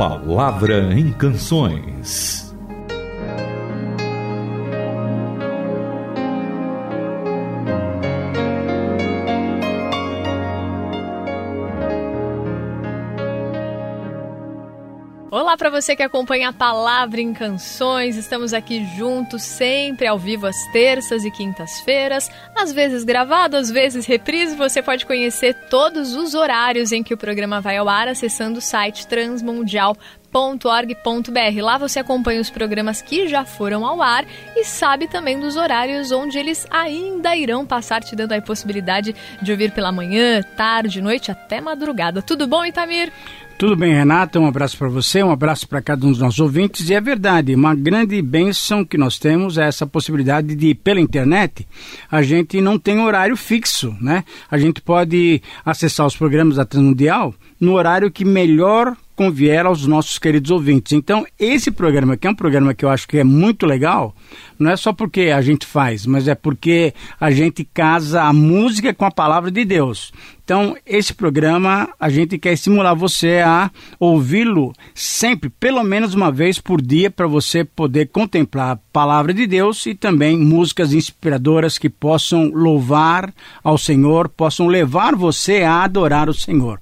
Palavra em Canções. Você que acompanha a Palavra em Canções. Estamos aqui juntos, sempre ao vivo às terças e quintas-feiras, às vezes gravado, às vezes reprise. Você pode conhecer todos os horários em que o programa vai ao ar acessando o site transmundial.org.br. Lá você acompanha os programas que já foram ao ar e sabe também dos horários onde eles ainda irão passar, te dando a possibilidade de ouvir pela manhã, tarde, noite até madrugada. Tudo bom, Itamir? Tudo bem, Renata? Um abraço para você, um abraço para cada um dos nossos ouvintes. E é verdade, uma grande bênção que nós temos é essa possibilidade de, pela internet, a gente não tem horário fixo, né? A gente pode acessar os programas da Transmundial no horário que melhor convier aos nossos queridos ouvintes. Então, esse programa, que é um programa que eu acho que é muito legal, não é só porque a gente faz, mas é porque a gente casa a música com a palavra de Deus. Então, esse programa, a gente quer estimular você a ouvi-lo sempre, pelo menos uma vez por dia, para você poder contemplar a palavra de Deus e também músicas inspiradoras que possam louvar ao Senhor, possam levar você a adorar o Senhor.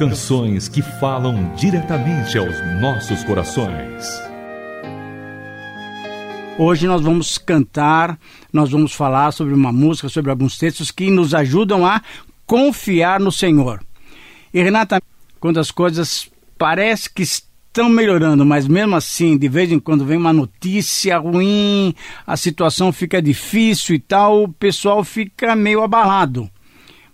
Canções que falam diretamente aos nossos corações. Hoje nós vamos cantar, nós vamos falar sobre uma música, sobre alguns textos que nos ajudam a confiar no Senhor. E Renata, quando as coisas parece que estão melhorando, mas mesmo assim, de vez em quando vem uma notícia ruim, a situação fica difícil e tal, o pessoal fica meio abalado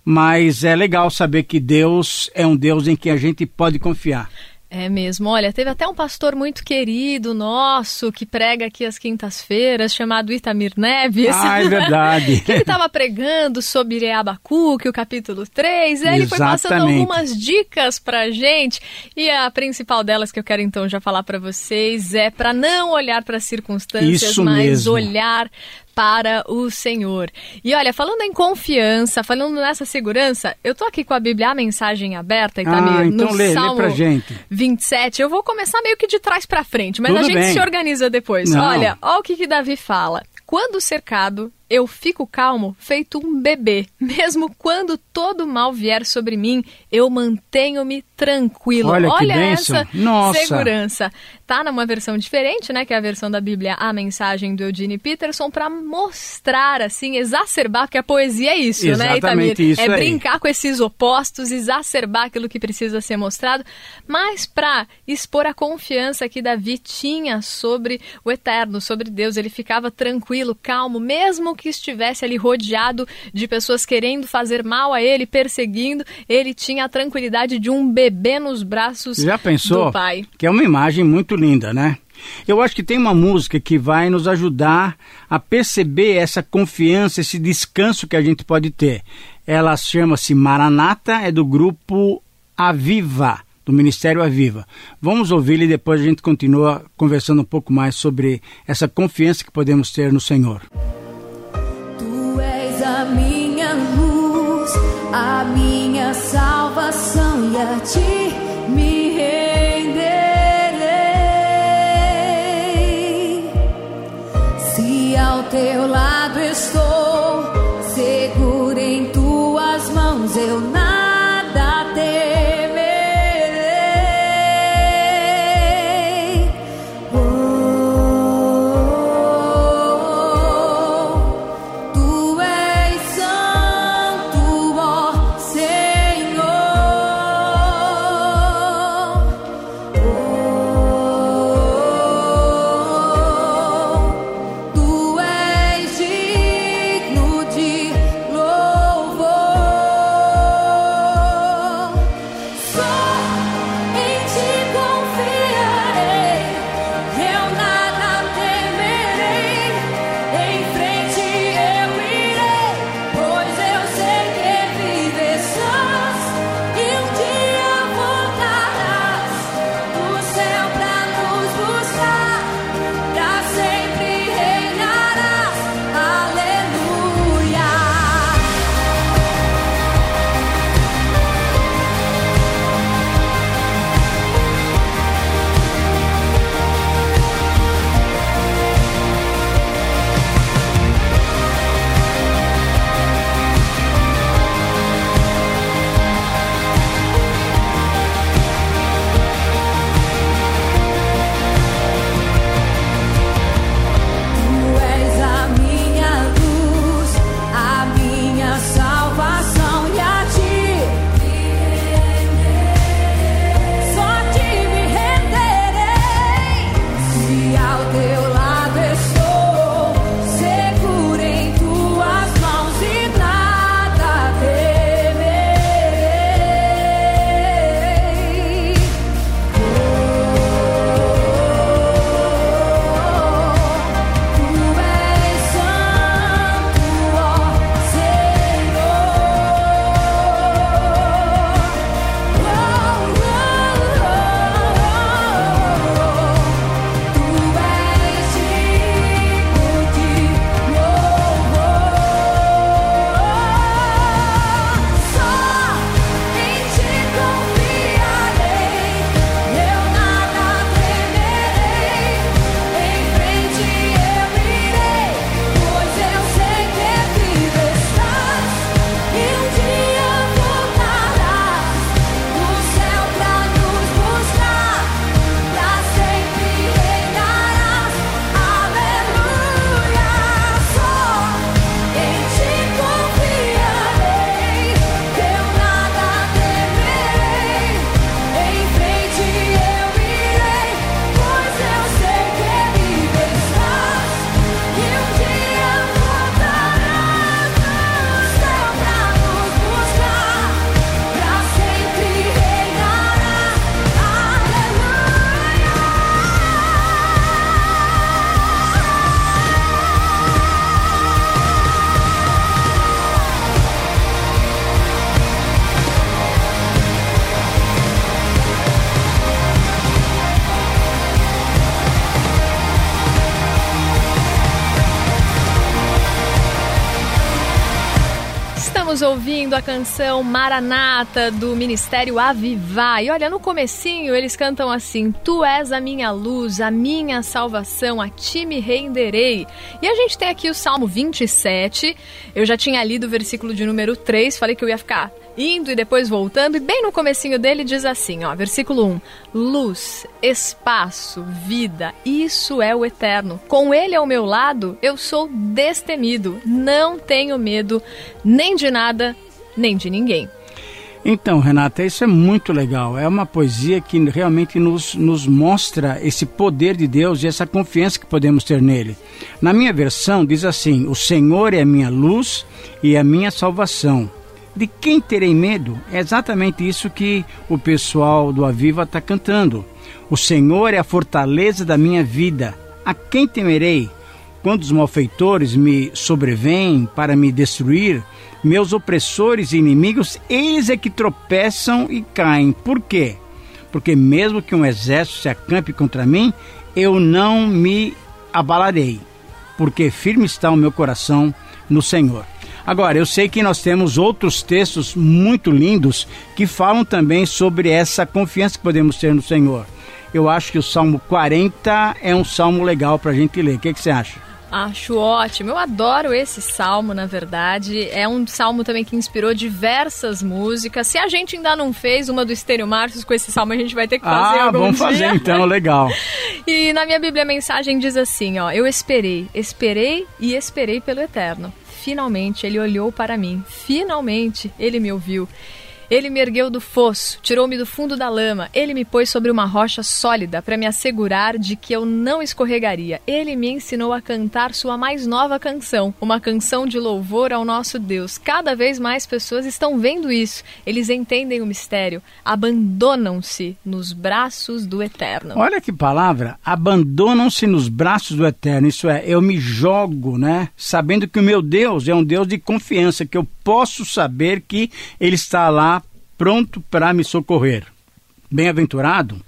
mas é legal saber que Deus é um Deus em que a gente pode confiar. É mesmo. Olha, teve até um pastor muito querido nosso que prega aqui às quintas-feiras, chamado Itamir Neves. Ah, é verdade. que ele estava pregando sobre Abacuque, o capítulo 3. E aí ele foi passando algumas dicas pra gente. E a principal delas que eu quero então já falar para vocês é para não olhar para as circunstâncias, Isso mas mesmo. olhar para o Senhor. E olha, falando em confiança, falando nessa segurança, eu tô aqui com a Bíblia, a mensagem aberta, Itamir, ah, então no lê, Salmo lê pra gente. 27. Eu vou começar meio que de trás para frente, mas Tudo a gente bem. se organiza depois. Não. Olha, olha o que, que Davi fala. Quando cercado, eu fico calmo, feito um bebê. Mesmo quando todo mal vier sobre mim, eu mantenho-me tranquilo. Olha Olha essa Nossa. segurança. Tá numa versão diferente, né? Que é a versão da Bíblia, a mensagem do Eugene Peterson, para mostrar, assim, exacerbar, porque a poesia é isso, né, Exatamente Itamir? isso é aí. brincar com esses opostos, exacerbar aquilo que precisa ser mostrado, mas para expor a confiança que Davi tinha sobre o eterno, sobre Deus. Ele ficava tranquilo, calmo, mesmo que estivesse ali rodeado de pessoas querendo fazer mal a ele, perseguindo, ele tinha a tranquilidade de um bebê nos braços Já pensou? do pai. Que é uma imagem muito linda, né? Eu acho que tem uma música que vai nos ajudar a perceber essa confiança, esse descanso que a gente pode ter. Ela chama-se Maranata, é do grupo Aviva, do Ministério Aviva. Vamos ouvi-la e depois a gente continua conversando um pouco mais sobre essa confiança que podemos ter no Senhor. A minha salvação e a ti me renderei. Se ao teu lado estou, seguro em tuas mãos, eu nada ouvindo a canção Maranata do Ministério Avivar. E olha, no comecinho eles cantam assim: Tu és a minha luz, a minha salvação, a ti me renderei. E a gente tem aqui o Salmo 27. Eu já tinha lido o versículo de número 3, falei que eu ia ficar indo e depois voltando, e bem no comecinho dele diz assim, ó, versículo 1: Luz, espaço, vida, isso é o eterno. Com ele ao meu lado, eu sou destemido, não tenho medo nem de nada, nem de ninguém. Então, Renata, isso é muito legal. É uma poesia que realmente nos, nos mostra esse poder de Deus e essa confiança que podemos ter nele. Na minha versão, diz assim: O Senhor é a minha luz e a minha salvação. De quem terei medo? É exatamente isso que o pessoal do Aviva está cantando. O Senhor é a fortaleza da minha vida. A quem temerei? Quando os malfeitores me sobrevêm para me destruir, meus opressores e inimigos, eles é que tropeçam e caem. Por quê? Porque mesmo que um exército se acampe contra mim, eu não me abalarei, porque firme está o meu coração no Senhor. Agora, eu sei que nós temos outros textos muito lindos que falam também sobre essa confiança que podemos ter no Senhor. Eu acho que o Salmo 40 é um salmo legal para a gente ler. O que, que você acha? Acho ótimo. Eu adoro esse salmo, na verdade. É um salmo também que inspirou diversas músicas. Se a gente ainda não fez uma do Estênio Marcos com esse salmo, a gente vai ter que fazer ah, algum vamos dia. fazer então, legal. e na minha Bíblia a mensagem diz assim, ó: Eu esperei, esperei e esperei pelo Eterno. Finalmente ele olhou para mim. Finalmente ele me ouviu. Ele me ergueu do fosso, tirou-me do fundo da lama. Ele me pôs sobre uma rocha sólida para me assegurar de que eu não escorregaria. Ele me ensinou a cantar sua mais nova canção, uma canção de louvor ao nosso Deus. Cada vez mais pessoas estão vendo isso. Eles entendem o mistério, abandonam-se nos braços do Eterno. Olha que palavra, abandonam-se nos braços do Eterno. Isso é, eu me jogo, né? Sabendo que o meu Deus é um Deus de confiança, que eu posso saber que ele está lá pronto para me socorrer. Bem-aventurado,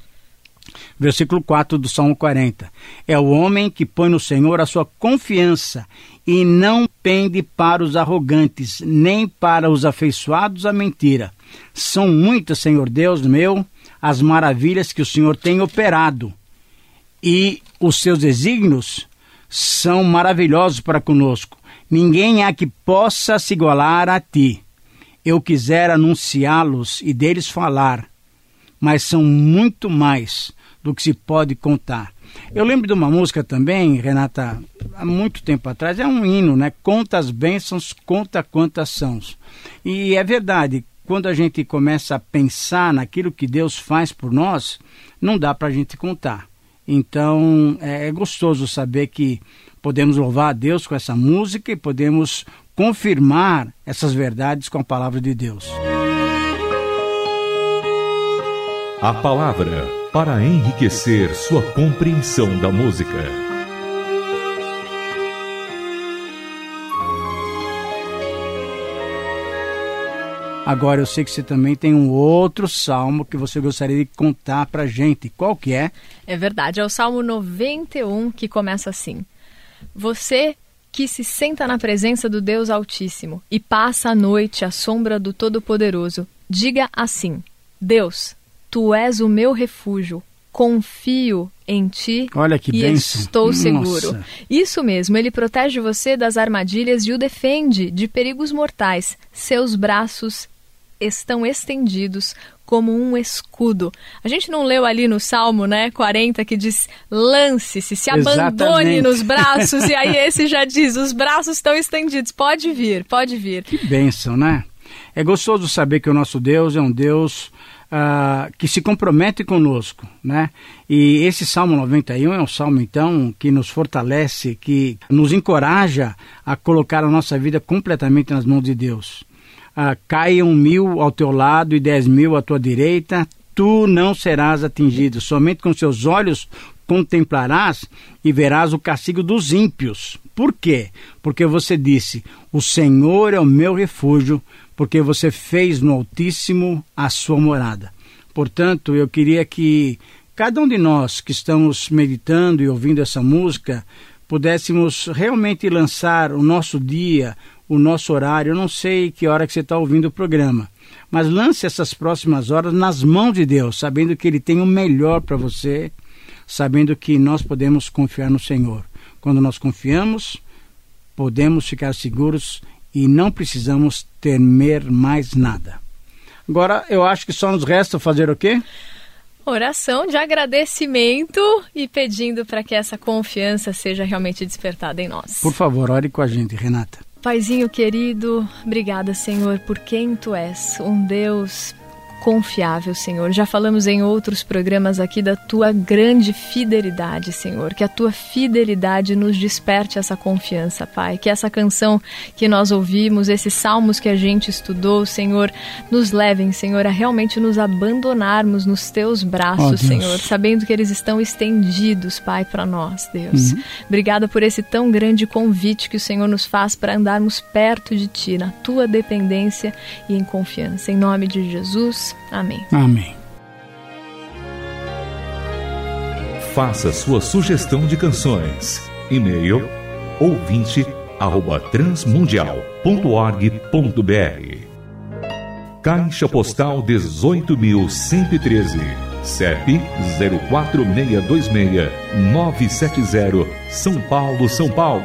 versículo 4 do Salmo 40. É o homem que põe no Senhor a sua confiança e não pende para os arrogantes, nem para os afeiçoados à mentira. São muitas, Senhor Deus meu, as maravilhas que o Senhor tem operado, e os seus desígnios são maravilhosos para conosco. Ninguém há que possa se igualar a ti eu quisera anunciá-los e deles falar, mas são muito mais do que se pode contar. Eu lembro de uma música também, Renata, há muito tempo atrás, é um hino, né? Conta as bênçãos, conta quantas são. E é verdade, quando a gente começa a pensar naquilo que Deus faz por nós, não dá para a gente contar. Então é gostoso saber que podemos louvar a Deus com essa música e podemos confirmar essas verdades com a palavra de Deus. A palavra para enriquecer sua compreensão da música. Agora eu sei que você também tem um outro salmo que você gostaria de contar para gente. Qual que é? É verdade, é o Salmo 91 que começa assim: Você que se senta na presença do Deus Altíssimo e passa a noite à sombra do Todo-Poderoso, diga assim: Deus, tu és o meu refúgio, confio em ti Olha que e bênção. estou seguro. Nossa. Isso mesmo, ele protege você das armadilhas e o defende de perigos mortais. Seus braços estão estendidos como um escudo. A gente não leu ali no Salmo, né, 40 que diz: "Lance-se, se abandone Exatamente. nos braços". e aí esse já diz: "Os braços estão estendidos, pode vir, pode vir". Que bênção, né? É gostoso saber que o nosso Deus é um Deus ah, que se compromete conosco, né? E esse Salmo 91 é um salmo, então, que nos fortalece, que nos encoraja a colocar a nossa vida completamente nas mãos de Deus. Ah, caiam mil ao teu lado e dez mil à tua direita, tu não serás atingido. Somente com seus olhos contemplarás e verás o castigo dos ímpios. Por quê? Porque você disse: O Senhor é o meu refúgio, porque você fez no Altíssimo a sua morada. Portanto, eu queria que cada um de nós que estamos meditando e ouvindo essa música pudéssemos realmente lançar o nosso dia o nosso horário. Eu não sei que hora que você está ouvindo o programa, mas lance essas próximas horas nas mãos de Deus, sabendo que Ele tem o melhor para você, sabendo que nós podemos confiar no Senhor. Quando nós confiamos, podemos ficar seguros e não precisamos temer mais nada. Agora, eu acho que só nos resta fazer o quê? Oração de agradecimento e pedindo para que essa confiança seja realmente despertada em nós. Por favor, ore com a gente, Renata. Paizinho querido, obrigada, Senhor, por quem tu és, um Deus confiável, Senhor. Já falamos em outros programas aqui da tua grande fidelidade, Senhor. Que a tua fidelidade nos desperte essa confiança, Pai. Que essa canção que nós ouvimos, esses salmos que a gente estudou, Senhor, nos levem, Senhor, a realmente nos abandonarmos nos teus braços, oh, Senhor, sabendo que eles estão estendidos, Pai, para nós, Deus. Uhum. Obrigada por esse tão grande convite que o Senhor nos faz para andarmos perto de Ti, na tua dependência e em confiança. Em nome de Jesus. Amém. Amém. Faça sua sugestão de canções. E-mail ouvinte arroba transmundial.org.br Caixa Postal 18.113 CEP 04626 970 São Paulo, São Paulo